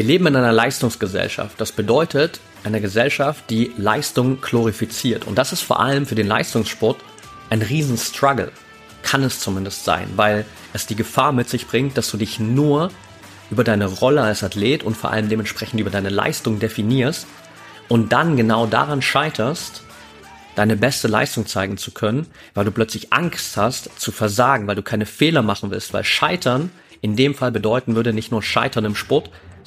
Wir leben in einer Leistungsgesellschaft. Das bedeutet eine Gesellschaft, die Leistung glorifiziert. Und das ist vor allem für den Leistungssport ein Riesenstruggle. Kann es zumindest sein, weil es die Gefahr mit sich bringt, dass du dich nur über deine Rolle als Athlet und vor allem dementsprechend über deine Leistung definierst und dann genau daran scheiterst, deine beste Leistung zeigen zu können, weil du plötzlich Angst hast zu versagen, weil du keine Fehler machen willst, weil Scheitern in dem Fall bedeuten würde nicht nur Scheitern im Sport,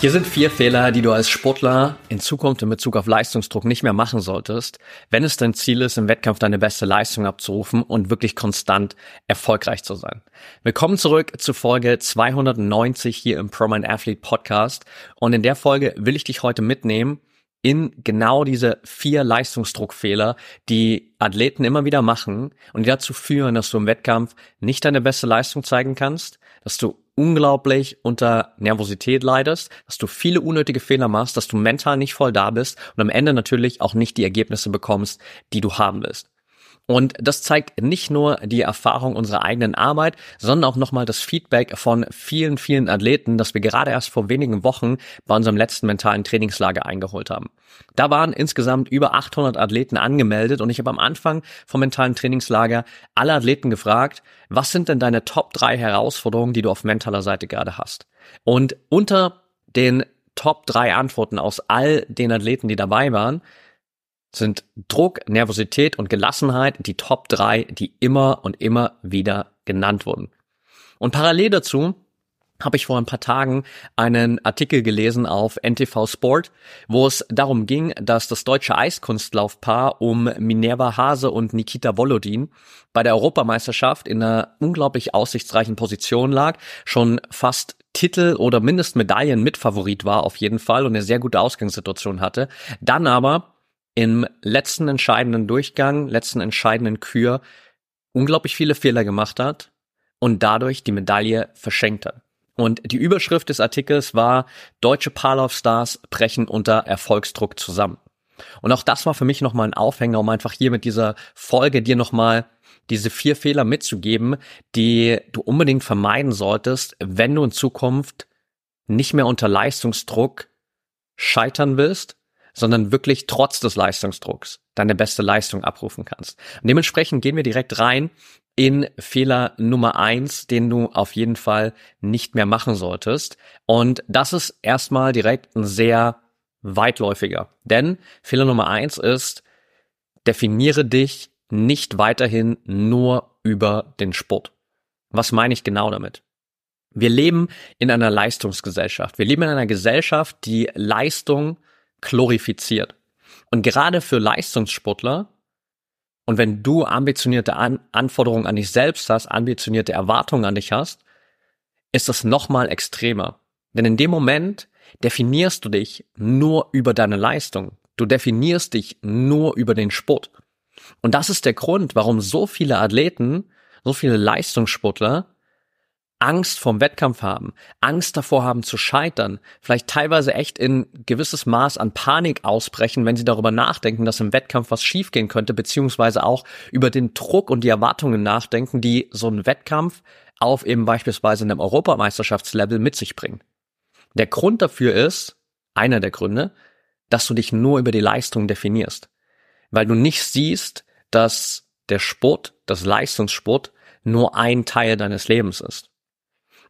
Hier sind vier Fehler, die du als Sportler in Zukunft in Bezug auf Leistungsdruck nicht mehr machen solltest, wenn es dein Ziel ist, im Wettkampf deine beste Leistung abzurufen und wirklich konstant erfolgreich zu sein. Willkommen zurück zu Folge 290 hier im ProMind Athlete Podcast. Und in der Folge will ich dich heute mitnehmen in genau diese vier Leistungsdruckfehler, die Athleten immer wieder machen und die dazu führen, dass du im Wettkampf nicht deine beste Leistung zeigen kannst, dass du unglaublich unter Nervosität leidest, dass du viele unnötige Fehler machst, dass du mental nicht voll da bist und am Ende natürlich auch nicht die Ergebnisse bekommst, die du haben willst. Und das zeigt nicht nur die Erfahrung unserer eigenen Arbeit, sondern auch nochmal das Feedback von vielen, vielen Athleten, das wir gerade erst vor wenigen Wochen bei unserem letzten mentalen Trainingslager eingeholt haben. Da waren insgesamt über 800 Athleten angemeldet und ich habe am Anfang vom mentalen Trainingslager alle Athleten gefragt, was sind denn deine Top 3 Herausforderungen, die du auf mentaler Seite gerade hast? Und unter den Top 3 Antworten aus all den Athleten, die dabei waren, sind Druck, Nervosität und Gelassenheit die Top 3, die immer und immer wieder genannt wurden. Und parallel dazu habe ich vor ein paar Tagen einen Artikel gelesen auf NTV Sport, wo es darum ging, dass das deutsche Eiskunstlaufpaar um Minerva Hase und Nikita Volodin bei der Europameisterschaft in einer unglaublich aussichtsreichen Position lag, schon fast Titel oder mindestens Medaillen Mitfavorit war auf jeden Fall und eine sehr gute Ausgangssituation hatte, dann aber im letzten entscheidenden Durchgang, letzten entscheidenden Kür unglaublich viele Fehler gemacht hat und dadurch die Medaille verschenkt hat. Und die Überschrift des Artikels war, deutsche Parlauf-Stars brechen unter Erfolgsdruck zusammen. Und auch das war für mich nochmal ein Aufhänger, um einfach hier mit dieser Folge dir nochmal diese vier Fehler mitzugeben, die du unbedingt vermeiden solltest, wenn du in Zukunft nicht mehr unter Leistungsdruck scheitern willst, sondern wirklich trotz des Leistungsdrucks deine beste Leistung abrufen kannst. Und dementsprechend gehen wir direkt rein in Fehler Nummer eins, den du auf jeden Fall nicht mehr machen solltest. Und das ist erstmal direkt ein sehr weitläufiger. Denn Fehler Nummer eins ist, definiere dich nicht weiterhin nur über den Sport. Was meine ich genau damit? Wir leben in einer Leistungsgesellschaft. Wir leben in einer Gesellschaft, die Leistung glorifiziert. Und gerade für Leistungssportler und wenn du ambitionierte an Anforderungen an dich selbst hast, ambitionierte Erwartungen an dich hast, ist das nochmal extremer. Denn in dem Moment definierst du dich nur über deine Leistung. Du definierst dich nur über den Sport. Und das ist der Grund, warum so viele Athleten, so viele Leistungssportler Angst vorm Wettkampf haben, Angst davor haben zu scheitern, vielleicht teilweise echt in gewisses Maß an Panik ausbrechen, wenn sie darüber nachdenken, dass im Wettkampf was schiefgehen könnte, beziehungsweise auch über den Druck und die Erwartungen nachdenken, die so ein Wettkampf auf eben beispielsweise einem Europameisterschaftslevel mit sich bringt. Der Grund dafür ist, einer der Gründe, dass du dich nur über die Leistung definierst, weil du nicht siehst, dass der Sport, das Leistungssport nur ein Teil deines Lebens ist.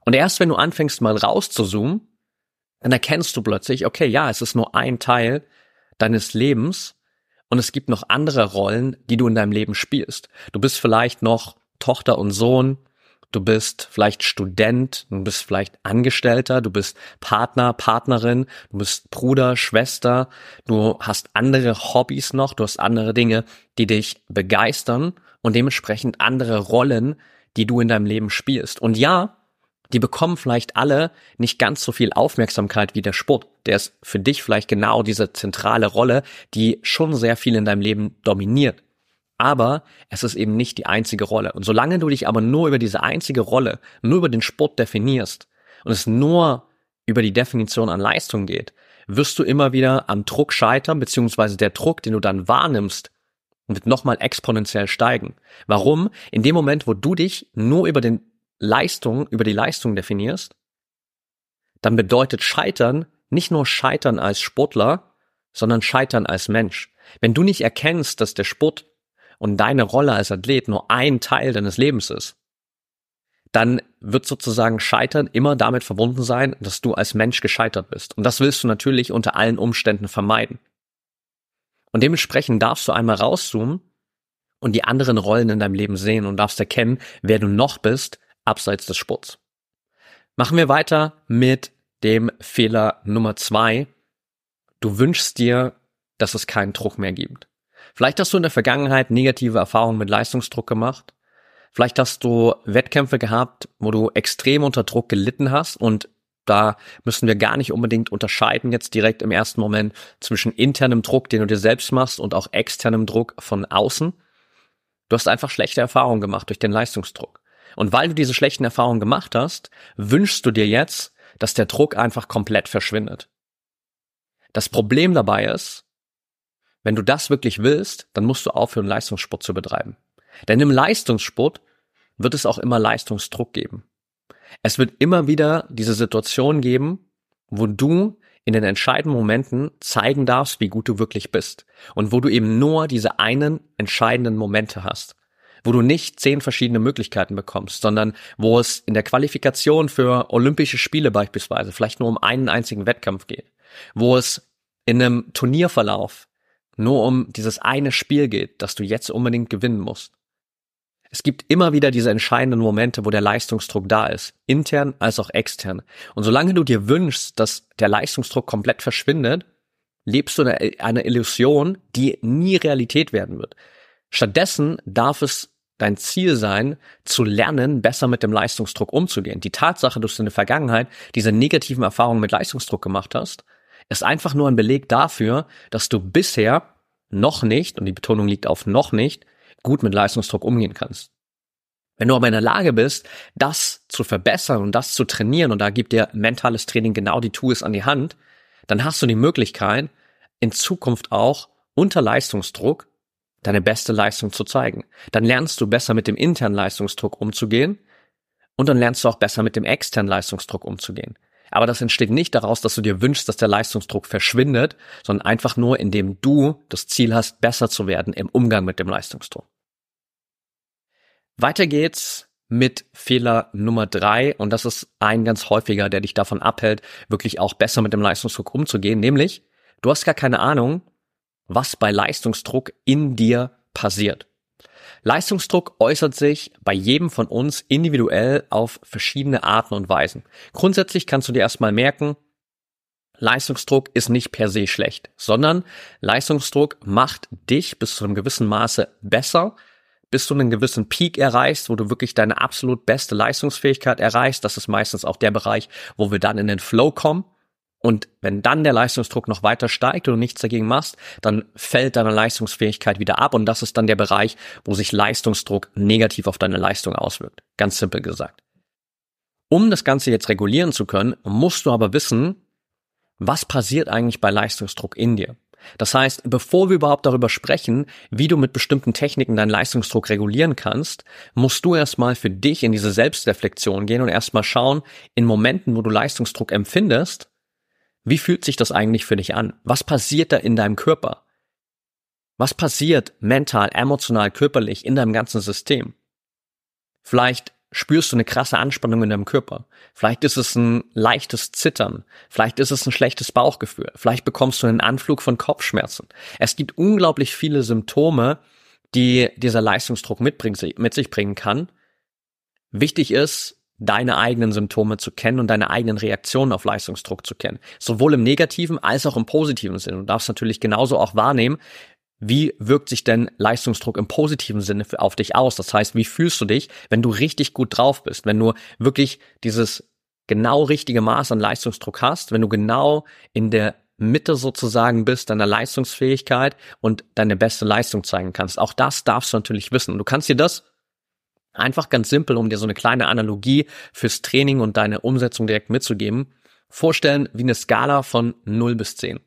Und erst wenn du anfängst mal rauszuzoomen, dann erkennst du plötzlich, okay, ja, es ist nur ein Teil deines Lebens und es gibt noch andere Rollen, die du in deinem Leben spielst. Du bist vielleicht noch Tochter und Sohn, du bist vielleicht Student, du bist vielleicht Angestellter, du bist Partner, Partnerin, du bist Bruder, Schwester, du hast andere Hobbys noch, du hast andere Dinge, die dich begeistern und dementsprechend andere Rollen, die du in deinem Leben spielst. Und ja, die bekommen vielleicht alle nicht ganz so viel Aufmerksamkeit wie der Sport. Der ist für dich vielleicht genau diese zentrale Rolle, die schon sehr viel in deinem Leben dominiert. Aber es ist eben nicht die einzige Rolle. Und solange du dich aber nur über diese einzige Rolle, nur über den Sport definierst und es nur über die Definition an Leistung geht, wirst du immer wieder am Druck scheitern, beziehungsweise der Druck, den du dann wahrnimmst, wird nochmal exponentiell steigen. Warum? In dem Moment, wo du dich nur über den Leistung, über die Leistung definierst, dann bedeutet Scheitern nicht nur Scheitern als Sportler, sondern Scheitern als Mensch. Wenn du nicht erkennst, dass der Sport und deine Rolle als Athlet nur ein Teil deines Lebens ist, dann wird sozusagen Scheitern immer damit verbunden sein, dass du als Mensch gescheitert bist. Und das willst du natürlich unter allen Umständen vermeiden. Und dementsprechend darfst du einmal rauszoomen und die anderen Rollen in deinem Leben sehen und darfst erkennen, wer du noch bist, abseits des Sports. Machen wir weiter mit dem Fehler Nummer zwei. Du wünschst dir, dass es keinen Druck mehr gibt. Vielleicht hast du in der Vergangenheit negative Erfahrungen mit Leistungsdruck gemacht. Vielleicht hast du Wettkämpfe gehabt, wo du extrem unter Druck gelitten hast und da müssen wir gar nicht unbedingt unterscheiden jetzt direkt im ersten Moment zwischen internem Druck, den du dir selbst machst und auch externem Druck von außen. Du hast einfach schlechte Erfahrungen gemacht durch den Leistungsdruck. Und weil du diese schlechten Erfahrungen gemacht hast, wünschst du dir jetzt, dass der Druck einfach komplett verschwindet. Das Problem dabei ist, wenn du das wirklich willst, dann musst du aufhören, Leistungssport zu betreiben. Denn im Leistungssport wird es auch immer Leistungsdruck geben. Es wird immer wieder diese Situation geben, wo du in den entscheidenden Momenten zeigen darfst, wie gut du wirklich bist. Und wo du eben nur diese einen entscheidenden Momente hast wo du nicht zehn verschiedene Möglichkeiten bekommst, sondern wo es in der Qualifikation für Olympische Spiele beispielsweise vielleicht nur um einen einzigen Wettkampf geht, wo es in einem Turnierverlauf nur um dieses eine Spiel geht, das du jetzt unbedingt gewinnen musst. Es gibt immer wieder diese entscheidenden Momente, wo der Leistungsdruck da ist, intern als auch extern. Und solange du dir wünschst, dass der Leistungsdruck komplett verschwindet, lebst du eine, eine Illusion, die nie Realität werden wird. Stattdessen darf es dein Ziel sein, zu lernen, besser mit dem Leistungsdruck umzugehen. Die Tatsache, dass du in der Vergangenheit diese negativen Erfahrungen mit Leistungsdruck gemacht hast, ist einfach nur ein Beleg dafür, dass du bisher noch nicht, und die Betonung liegt auf noch nicht, gut mit Leistungsdruck umgehen kannst. Wenn du aber in der Lage bist, das zu verbessern und das zu trainieren, und da gibt dir mentales Training genau die Tools an die Hand, dann hast du die Möglichkeit, in Zukunft auch unter Leistungsdruck deine beste Leistung zu zeigen. Dann lernst du besser mit dem internen Leistungsdruck umzugehen und dann lernst du auch besser mit dem externen Leistungsdruck umzugehen. Aber das entsteht nicht daraus, dass du dir wünschst, dass der Leistungsdruck verschwindet, sondern einfach nur, indem du das Ziel hast, besser zu werden im Umgang mit dem Leistungsdruck. Weiter geht's mit Fehler Nummer drei und das ist ein ganz häufiger, der dich davon abhält, wirklich auch besser mit dem Leistungsdruck umzugehen, nämlich du hast gar keine Ahnung, was bei Leistungsdruck in dir passiert. Leistungsdruck äußert sich bei jedem von uns individuell auf verschiedene Arten und Weisen. Grundsätzlich kannst du dir erstmal merken, Leistungsdruck ist nicht per se schlecht, sondern Leistungsdruck macht dich bis zu einem gewissen Maße besser, bis du einen gewissen Peak erreichst, wo du wirklich deine absolut beste Leistungsfähigkeit erreichst. Das ist meistens auch der Bereich, wo wir dann in den Flow kommen. Und wenn dann der Leistungsdruck noch weiter steigt und du nichts dagegen machst, dann fällt deine Leistungsfähigkeit wieder ab und das ist dann der Bereich, wo sich Leistungsdruck negativ auf deine Leistung auswirkt. Ganz simpel gesagt. Um das Ganze jetzt regulieren zu können, musst du aber wissen, was passiert eigentlich bei Leistungsdruck in dir. Das heißt, bevor wir überhaupt darüber sprechen, wie du mit bestimmten Techniken deinen Leistungsdruck regulieren kannst, musst du erstmal für dich in diese Selbstreflexion gehen und erstmal schauen, in Momenten, wo du Leistungsdruck empfindest, wie fühlt sich das eigentlich für dich an? Was passiert da in deinem Körper? Was passiert mental, emotional, körperlich in deinem ganzen System? Vielleicht spürst du eine krasse Anspannung in deinem Körper. Vielleicht ist es ein leichtes Zittern. Vielleicht ist es ein schlechtes Bauchgefühl. Vielleicht bekommst du einen Anflug von Kopfschmerzen. Es gibt unglaublich viele Symptome, die dieser Leistungsdruck mit sich bringen kann. Wichtig ist, deine eigenen Symptome zu kennen und deine eigenen Reaktionen auf Leistungsdruck zu kennen. Sowohl im negativen als auch im positiven Sinne. Du darfst natürlich genauso auch wahrnehmen, wie wirkt sich denn Leistungsdruck im positiven Sinne auf dich aus? Das heißt, wie fühlst du dich, wenn du richtig gut drauf bist, wenn du wirklich dieses genau richtige Maß an Leistungsdruck hast, wenn du genau in der Mitte sozusagen bist, deiner Leistungsfähigkeit und deine beste Leistung zeigen kannst. Auch das darfst du natürlich wissen. Du kannst dir das Einfach ganz simpel, um dir so eine kleine Analogie fürs Training und deine Umsetzung direkt mitzugeben, vorstellen wie eine Skala von 0 bis 10.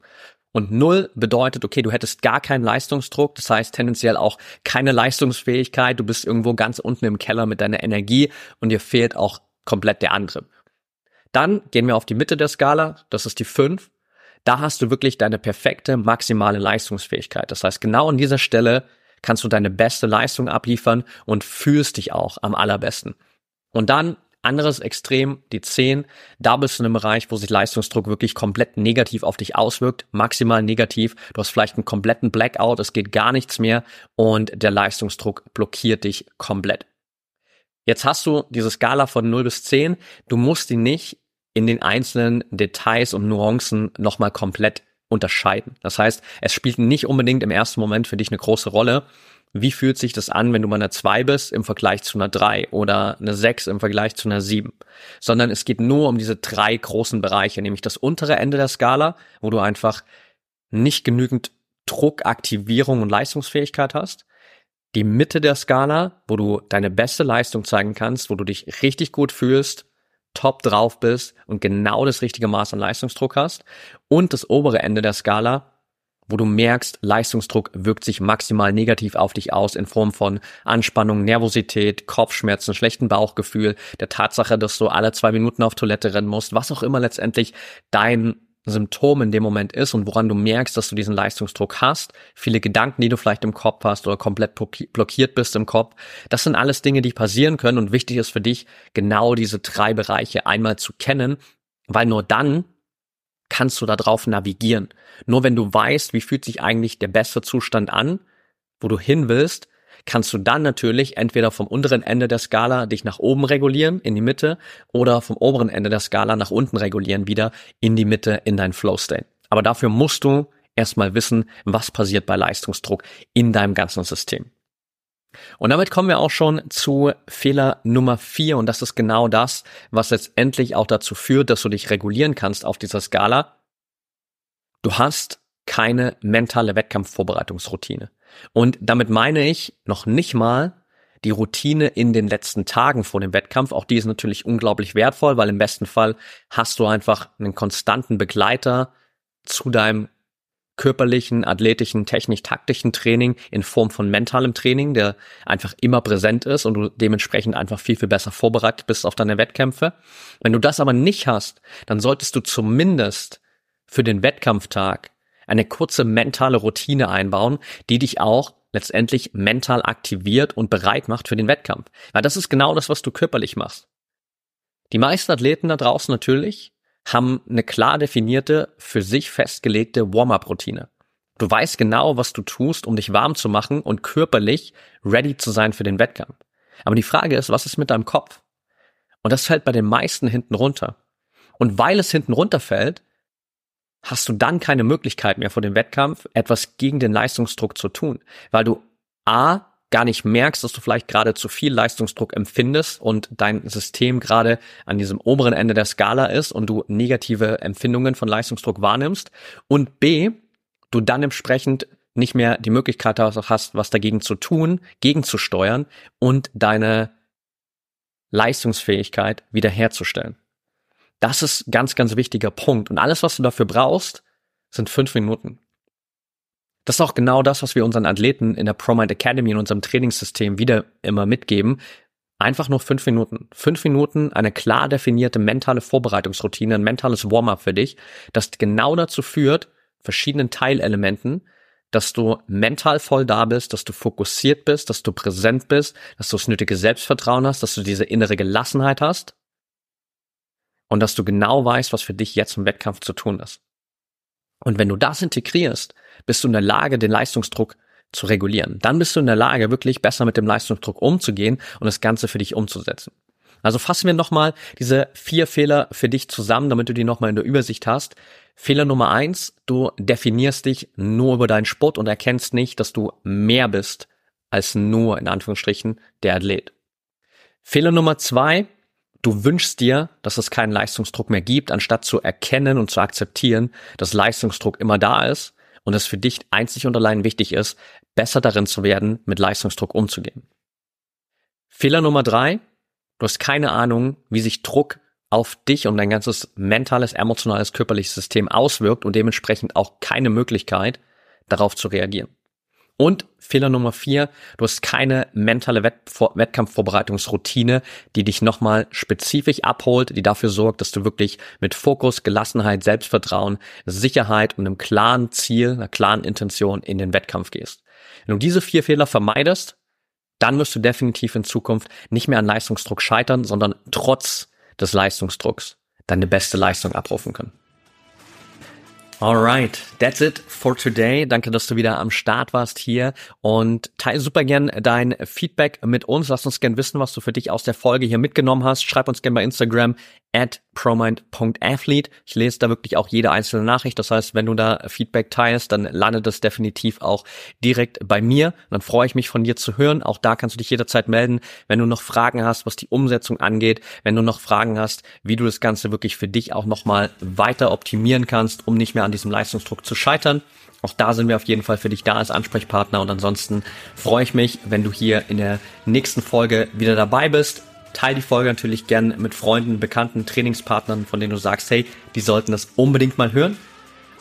Und 0 bedeutet, okay, du hättest gar keinen Leistungsdruck, das heißt tendenziell auch keine Leistungsfähigkeit, du bist irgendwo ganz unten im Keller mit deiner Energie und dir fehlt auch komplett der Antrieb. Dann gehen wir auf die Mitte der Skala, das ist die 5. Da hast du wirklich deine perfekte maximale Leistungsfähigkeit. Das heißt, genau an dieser Stelle kannst du deine beste Leistung abliefern und fühlst dich auch am allerbesten. Und dann anderes Extrem, die 10, da bist du in einem Bereich, wo sich Leistungsdruck wirklich komplett negativ auf dich auswirkt, maximal negativ. Du hast vielleicht einen kompletten Blackout, es geht gar nichts mehr und der Leistungsdruck blockiert dich komplett. Jetzt hast du diese Skala von 0 bis 10, du musst die nicht in den einzelnen Details und Nuancen nochmal komplett unterscheiden. Das heißt, es spielt nicht unbedingt im ersten Moment für dich eine große Rolle. Wie fühlt sich das an, wenn du bei einer 2 bist im Vergleich zu einer 3 oder eine 6 im Vergleich zu einer 7? Sondern es geht nur um diese drei großen Bereiche, nämlich das untere Ende der Skala, wo du einfach nicht genügend Druck, Aktivierung und Leistungsfähigkeit hast. Die Mitte der Skala, wo du deine beste Leistung zeigen kannst, wo du dich richtig gut fühlst top drauf bist und genau das richtige Maß an Leistungsdruck hast und das obere Ende der Skala, wo du merkst, Leistungsdruck wirkt sich maximal negativ auf dich aus in Form von Anspannung, Nervosität, Kopfschmerzen, schlechten Bauchgefühl, der Tatsache, dass du alle zwei Minuten auf Toilette rennen musst, was auch immer letztendlich dein Symptom in dem Moment ist und woran du merkst, dass du diesen Leistungsdruck hast, viele Gedanken, die du vielleicht im Kopf hast oder komplett blockiert bist im Kopf, das sind alles Dinge, die passieren können und wichtig ist für dich, genau diese drei Bereiche einmal zu kennen, weil nur dann kannst du darauf navigieren. Nur wenn du weißt, wie fühlt sich eigentlich der beste Zustand an, wo du hin willst, kannst du dann natürlich entweder vom unteren Ende der Skala dich nach oben regulieren, in die Mitte, oder vom oberen Ende der Skala nach unten regulieren, wieder in die Mitte, in dein Flow State. Aber dafür musst du erstmal wissen, was passiert bei Leistungsdruck in deinem ganzen System. Und damit kommen wir auch schon zu Fehler Nummer vier und das ist genau das, was letztendlich auch dazu führt, dass du dich regulieren kannst auf dieser Skala. Du hast keine mentale Wettkampfvorbereitungsroutine. Und damit meine ich noch nicht mal die Routine in den letzten Tagen vor dem Wettkampf. Auch die ist natürlich unglaublich wertvoll, weil im besten Fall hast du einfach einen konstanten Begleiter zu deinem körperlichen, athletischen, technisch-taktischen Training in Form von mentalem Training, der einfach immer präsent ist und du dementsprechend einfach viel, viel besser vorbereitet bist auf deine Wettkämpfe. Wenn du das aber nicht hast, dann solltest du zumindest für den Wettkampftag eine kurze mentale Routine einbauen, die dich auch letztendlich mental aktiviert und bereit macht für den Wettkampf. Weil das ist genau das, was du körperlich machst. Die meisten Athleten da draußen natürlich haben eine klar definierte, für sich festgelegte Warm-up-Routine. Du weißt genau, was du tust, um dich warm zu machen und körperlich ready zu sein für den Wettkampf. Aber die Frage ist, was ist mit deinem Kopf? Und das fällt bei den meisten hinten runter. Und weil es hinten runterfällt, hast du dann keine Möglichkeit mehr vor dem Wettkampf, etwas gegen den Leistungsdruck zu tun, weil du A gar nicht merkst, dass du vielleicht gerade zu viel Leistungsdruck empfindest und dein System gerade an diesem oberen Ende der Skala ist und du negative Empfindungen von Leistungsdruck wahrnimmst und B, du dann entsprechend nicht mehr die Möglichkeit hast, was dagegen zu tun, gegenzusteuern und deine Leistungsfähigkeit wiederherzustellen. Das ist ganz, ganz wichtiger Punkt. Und alles, was du dafür brauchst, sind fünf Minuten. Das ist auch genau das, was wir unseren Athleten in der ProMind Academy in unserem Trainingssystem wieder immer mitgeben. Einfach nur fünf Minuten. Fünf Minuten, eine klar definierte mentale Vorbereitungsroutine, ein mentales Warm-up für dich, das genau dazu führt, verschiedenen Teilelementen, dass du mental voll da bist, dass du fokussiert bist, dass du präsent bist, dass du das nötige Selbstvertrauen hast, dass du diese innere Gelassenheit hast und dass du genau weißt, was für dich jetzt im Wettkampf zu tun ist. Und wenn du das integrierst, bist du in der Lage, den Leistungsdruck zu regulieren. Dann bist du in der Lage, wirklich besser mit dem Leistungsdruck umzugehen und das Ganze für dich umzusetzen. Also fassen wir nochmal diese vier Fehler für dich zusammen, damit du die nochmal in der Übersicht hast. Fehler Nummer eins, du definierst dich nur über deinen Sport und erkennst nicht, dass du mehr bist als nur, in Anführungsstrichen, der Athlet. Fehler Nummer zwei, du wünschst dir, dass es keinen Leistungsdruck mehr gibt, anstatt zu erkennen und zu akzeptieren, dass Leistungsdruck immer da ist und es für dich einzig und allein wichtig ist, besser darin zu werden, mit Leistungsdruck umzugehen. Fehler Nummer drei, du hast keine Ahnung, wie sich Druck auf dich und dein ganzes mentales, emotionales, körperliches System auswirkt und dementsprechend auch keine Möglichkeit, darauf zu reagieren. Und Fehler Nummer vier, du hast keine mentale Wett Wettkampfvorbereitungsroutine, die dich nochmal spezifisch abholt, die dafür sorgt, dass du wirklich mit Fokus, Gelassenheit, Selbstvertrauen, Sicherheit und einem klaren Ziel, einer klaren Intention in den Wettkampf gehst. Wenn du diese vier Fehler vermeidest, dann wirst du definitiv in Zukunft nicht mehr an Leistungsdruck scheitern, sondern trotz des Leistungsdrucks deine beste Leistung abrufen können. Alright, that's it for today. Danke, dass du wieder am Start warst hier und teile super gern dein Feedback mit uns. Lass uns gern wissen, was du für dich aus der Folge hier mitgenommen hast. Schreib uns gern bei Instagram at promind.athlete. Ich lese da wirklich auch jede einzelne Nachricht. Das heißt, wenn du da Feedback teilst, dann landet das definitiv auch direkt bei mir. Dann freue ich mich von dir zu hören. Auch da kannst du dich jederzeit melden, wenn du noch Fragen hast, was die Umsetzung angeht, wenn du noch Fragen hast, wie du das Ganze wirklich für dich auch nochmal weiter optimieren kannst, um nicht mehr an diesem Leistungsdruck zu scheitern. Auch da sind wir auf jeden Fall für dich da als Ansprechpartner und ansonsten freue ich mich, wenn du hier in der nächsten Folge wieder dabei bist. Teil die Folge natürlich gern mit Freunden, Bekannten, Trainingspartnern, von denen du sagst, hey, die sollten das unbedingt mal hören.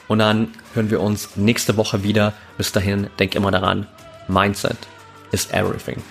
Und dann hören wir uns nächste Woche wieder. Bis dahin, denk immer daran, Mindset is everything.